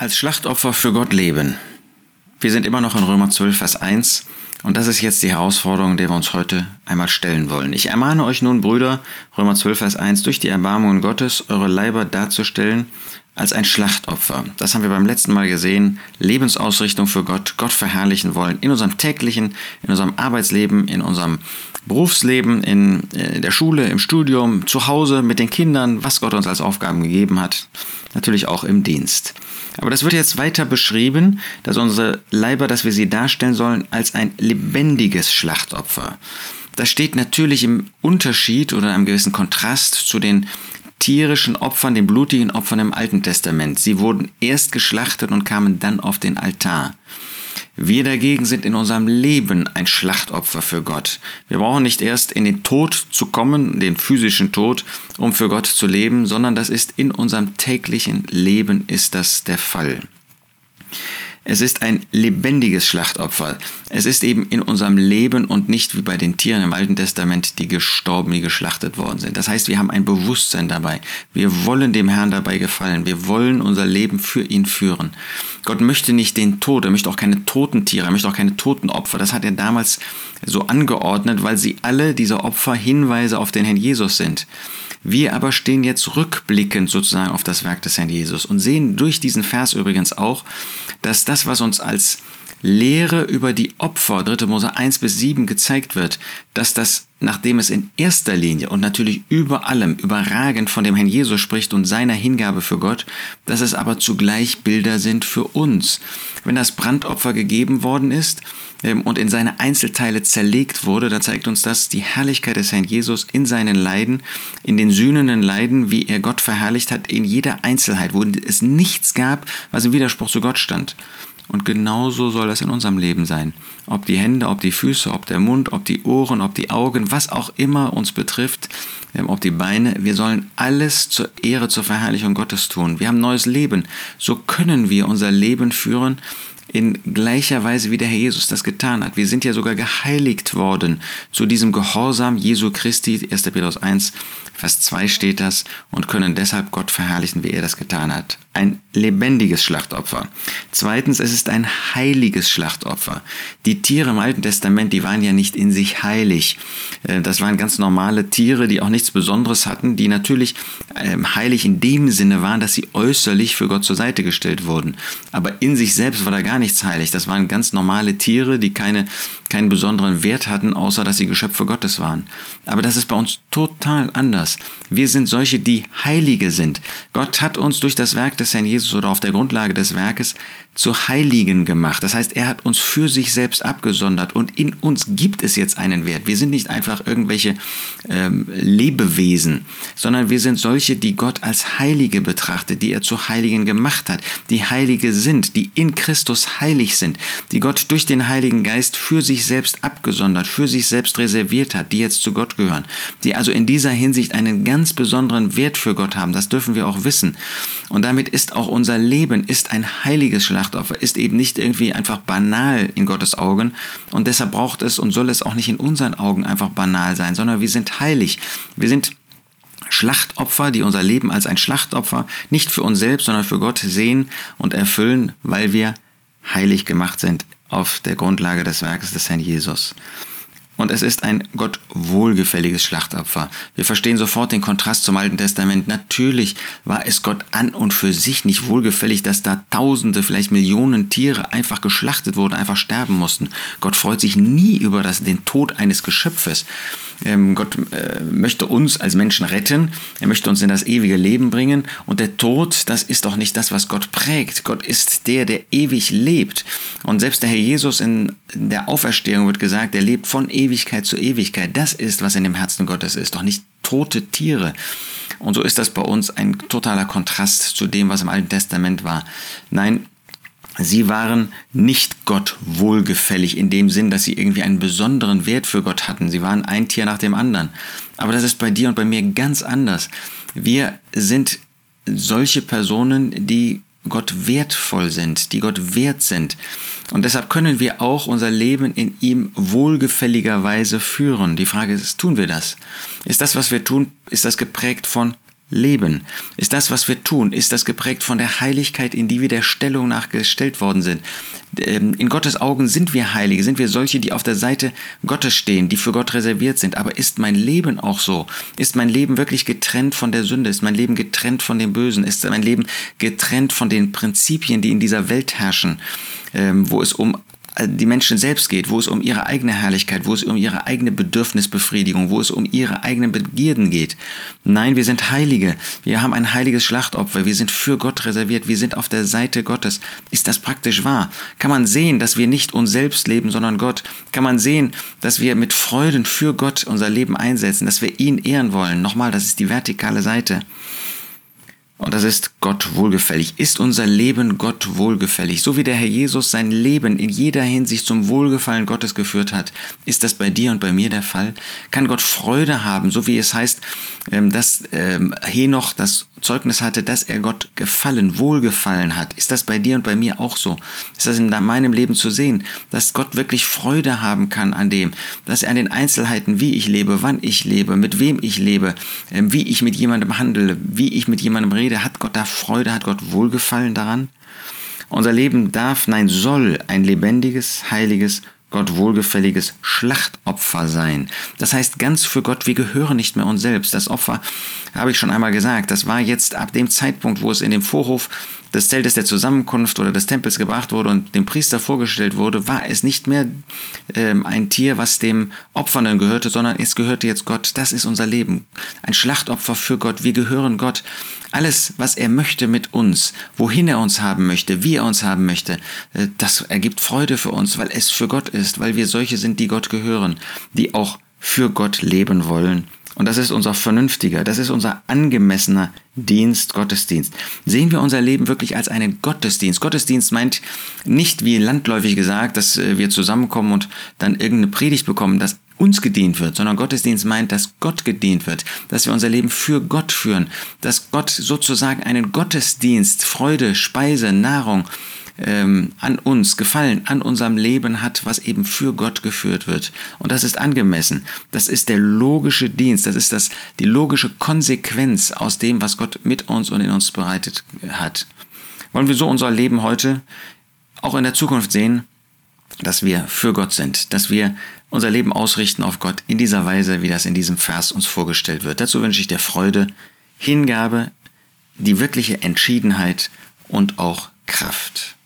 als Schlachtopfer für Gott leben. Wir sind immer noch in Römer 12, Vers 1 und das ist jetzt die Herausforderung, der wir uns heute einmal stellen wollen. Ich ermahne euch nun, Brüder, Römer 12, Vers 1, durch die Erbarmungen Gottes eure Leiber darzustellen als ein Schlachtopfer. Das haben wir beim letzten Mal gesehen. Lebensausrichtung für Gott, Gott verherrlichen wollen in unserem täglichen, in unserem Arbeitsleben, in unserem Berufsleben, in, in äh, der Schule, im Studium, zu Hause, mit den Kindern, was Gott uns als Aufgaben gegeben hat. Natürlich auch im Dienst. Aber das wird jetzt weiter beschrieben, dass unsere Leiber, dass wir sie darstellen sollen als ein lebendiges Schlachtopfer. Das steht natürlich im Unterschied oder einem gewissen Kontrast zu den tierischen Opfern, den blutigen Opfern im Alten Testament. Sie wurden erst geschlachtet und kamen dann auf den Altar. Wir dagegen sind in unserem Leben ein Schlachtopfer für Gott. Wir brauchen nicht erst in den Tod zu kommen, den physischen Tod, um für Gott zu leben, sondern das ist in unserem täglichen Leben ist das der Fall. Es ist ein lebendiges Schlachtopfer. Es ist eben in unserem Leben und nicht wie bei den Tieren im Alten Testament, die gestorben, die geschlachtet worden sind. Das heißt, wir haben ein Bewusstsein dabei. Wir wollen dem Herrn dabei gefallen. Wir wollen unser Leben für ihn führen. Gott möchte nicht den Tod, er möchte auch keine toten Tiere, er möchte auch keine toten Opfer. Das hat er damals so angeordnet, weil sie alle diese Opfer Hinweise auf den Herrn Jesus sind. Wir aber stehen jetzt rückblickend sozusagen auf das Werk des Herrn Jesus und sehen durch diesen Vers übrigens auch, dass das, was uns als Lehre über die Opfer, 3. Mose 1 bis 7 gezeigt wird, dass das, nachdem es in erster Linie und natürlich über allem überragend von dem Herrn Jesus spricht und seiner Hingabe für Gott, dass es aber zugleich Bilder sind für uns. Wenn das Brandopfer gegeben worden ist ähm, und in seine Einzelteile zerlegt wurde, da zeigt uns das die Herrlichkeit des Herrn Jesus in seinen Leiden, in den sühnenden Leiden, wie er Gott verherrlicht hat, in jeder Einzelheit, wo es nichts gab, was im Widerspruch zu Gott stand. Und genauso soll das in unserem Leben sein. Ob die Hände, ob die Füße, ob der Mund, ob die Ohren, ob die Augen, was auch immer uns betrifft, ähm, ob die Beine, wir sollen alles zur Ehre, zur Verherrlichung Gottes tun. Wir haben neues Leben. So können wir unser Leben führen in gleicher Weise, wie der Herr Jesus das getan hat. Wir sind ja sogar geheiligt worden zu diesem Gehorsam Jesu Christi, 1. Petrus 1, Vers 2 steht das, und können deshalb Gott verherrlichen, wie er das getan hat. Ein lebendiges Schlachtopfer. Zweitens, es ist ein heiliges Schlachtopfer. Die Tiere im Alten Testament, die waren ja nicht in sich heilig. Äh, das waren ganz normale Tiere, die auch nichts Besonderes hatten, die natürlich ähm, heilig in dem Sinne waren, dass sie äußerlich für Gott zur Seite gestellt wurden. Aber in sich selbst war da gar nichts heilig. Das waren ganz normale Tiere, die keine, keinen besonderen Wert hatten, außer dass sie Geschöpfe Gottes waren. Aber das ist bei uns total anders. Wir sind solche, die Heilige sind. Gott hat uns durch das Werk des Herrn Jesus oder auf der Grundlage des Werkes zu Heiligen gemacht. Das heißt, er hat uns für sich selbst abgesondert und in uns gibt es jetzt einen Wert. Wir sind nicht einfach irgendwelche ähm, Lebewesen, sondern wir sind solche, die Gott als Heilige betrachtet, die er zu Heiligen gemacht hat, die Heilige sind, die in Christus heilig sind, die Gott durch den Heiligen Geist für sich selbst abgesondert, für sich selbst reserviert hat, die jetzt zu Gott gehören, die also in dieser Hinsicht einen ganz besonderen Wert für Gott haben. Das dürfen wir auch wissen. Und damit ist auch unser Leben ist ein heiliges Schlacht Schlachtopfer ist eben nicht irgendwie einfach banal in Gottes Augen und deshalb braucht es und soll es auch nicht in unseren Augen einfach banal sein, sondern wir sind heilig. Wir sind Schlachtopfer, die unser Leben als ein Schlachtopfer nicht für uns selbst, sondern für Gott sehen und erfüllen, weil wir heilig gemacht sind auf der Grundlage des Werkes des Herrn Jesus und es ist ein Gott wohlgefälliges Schlachtopfer. Wir verstehen sofort den Kontrast zum Alten Testament. Natürlich war es Gott an und für sich nicht wohlgefällig, dass da Tausende, vielleicht Millionen Tiere einfach geschlachtet wurden, einfach sterben mussten. Gott freut sich nie über das, den Tod eines Geschöpfes. Ähm, Gott äh, möchte uns als Menschen retten. Er möchte uns in das ewige Leben bringen. Und der Tod, das ist doch nicht das, was Gott prägt. Gott ist der, der ewig lebt. Und selbst der Herr Jesus in der Auferstehung wird gesagt, er lebt von Ewigkeit zu Ewigkeit. Das ist, was in dem Herzen Gottes ist, doch nicht tote Tiere. Und so ist das bei uns ein totaler Kontrast zu dem, was im Alten Testament war. Nein, Sie waren nicht Gott wohlgefällig in dem Sinn, dass sie irgendwie einen besonderen Wert für Gott hatten. Sie waren ein Tier nach dem anderen. Aber das ist bei dir und bei mir ganz anders. Wir sind solche Personen, die Gott wertvoll sind, die Gott wert sind. Und deshalb können wir auch unser Leben in ihm wohlgefälligerweise führen. Die Frage ist, tun wir das? Ist das, was wir tun, ist das geprägt von leben? Ist das, was wir tun, ist das geprägt von der Heiligkeit, in die wir der Stellung nachgestellt worden sind? Ähm, in Gottes Augen sind wir Heilige, sind wir solche, die auf der Seite Gottes stehen, die für Gott reserviert sind. Aber ist mein Leben auch so? Ist mein Leben wirklich getrennt von der Sünde? Ist mein Leben getrennt von dem Bösen? Ist mein Leben getrennt von den Prinzipien, die in dieser Welt herrschen, ähm, wo es um die Menschen selbst geht, wo es um ihre eigene Herrlichkeit, wo es um ihre eigene Bedürfnisbefriedigung, wo es um ihre eigenen Begierden geht. Nein, wir sind Heilige. Wir haben ein heiliges Schlachtopfer. Wir sind für Gott reserviert. Wir sind auf der Seite Gottes. Ist das praktisch wahr? Kann man sehen, dass wir nicht uns selbst leben, sondern Gott? Kann man sehen, dass wir mit Freuden für Gott unser Leben einsetzen, dass wir ihn ehren wollen? Nochmal, das ist die vertikale Seite. Und das ist Gott wohlgefällig. Ist unser Leben Gott wohlgefällig? So wie der Herr Jesus sein Leben in jeder Hinsicht zum Wohlgefallen Gottes geführt hat, ist das bei dir und bei mir der Fall? Kann Gott Freude haben, so wie es heißt, ähm, dass ähm, Henoch das Zeugnis hatte, dass er Gott gefallen, wohlgefallen hat? Ist das bei dir und bei mir auch so? Ist das in meinem Leben zu sehen, dass Gott wirklich Freude haben kann an dem, dass er an den Einzelheiten, wie ich lebe, wann ich lebe, mit wem ich lebe, ähm, wie ich mit jemandem handle, wie ich mit jemandem rede? Hat Gott da Freude? Hat Gott Wohlgefallen daran? Unser Leben darf, nein, soll ein lebendiges, heiliges, Gott wohlgefälliges Schlachtopfer sein. Das heißt ganz für Gott, wir gehören nicht mehr uns selbst. Das Opfer, habe ich schon einmal gesagt, das war jetzt ab dem Zeitpunkt, wo es in dem Vorhof des Zeltes der Zusammenkunft oder des Tempels gebracht wurde und dem Priester vorgestellt wurde, war es nicht mehr ähm, ein Tier, was dem Opfernden gehörte, sondern es gehörte jetzt Gott. Das ist unser Leben. Ein Schlachtopfer für Gott. Wir gehören Gott. Alles, was er möchte mit uns, wohin er uns haben möchte, wie er uns haben möchte, äh, das ergibt Freude für uns, weil es für Gott ist, weil wir solche sind, die Gott gehören, die auch für Gott leben wollen und das ist unser vernünftiger, das ist unser angemessener Dienst, Gottesdienst. Sehen wir unser Leben wirklich als einen Gottesdienst. Gottesdienst meint nicht, wie landläufig gesagt, dass äh, wir zusammenkommen und dann irgendeine Predigt bekommen, dass uns gedient wird, sondern Gottesdienst meint, dass Gott gedient wird, dass wir unser Leben für Gott führen, dass Gott sozusagen einen Gottesdienst, Freude, Speise, Nahrung, ähm, an uns gefallen, an unserem Leben hat, was eben für Gott geführt wird. Und das ist angemessen. Das ist der logische Dienst. Das ist das, die logische Konsequenz aus dem, was Gott mit uns und in uns bereitet hat. Wollen wir so unser Leben heute auch in der Zukunft sehen, dass wir für Gott sind, dass wir unser Leben ausrichten auf Gott in dieser Weise, wie das in diesem Vers uns vorgestellt wird. Dazu wünsche ich dir Freude, Hingabe, die wirkliche Entschiedenheit und auch Kraft.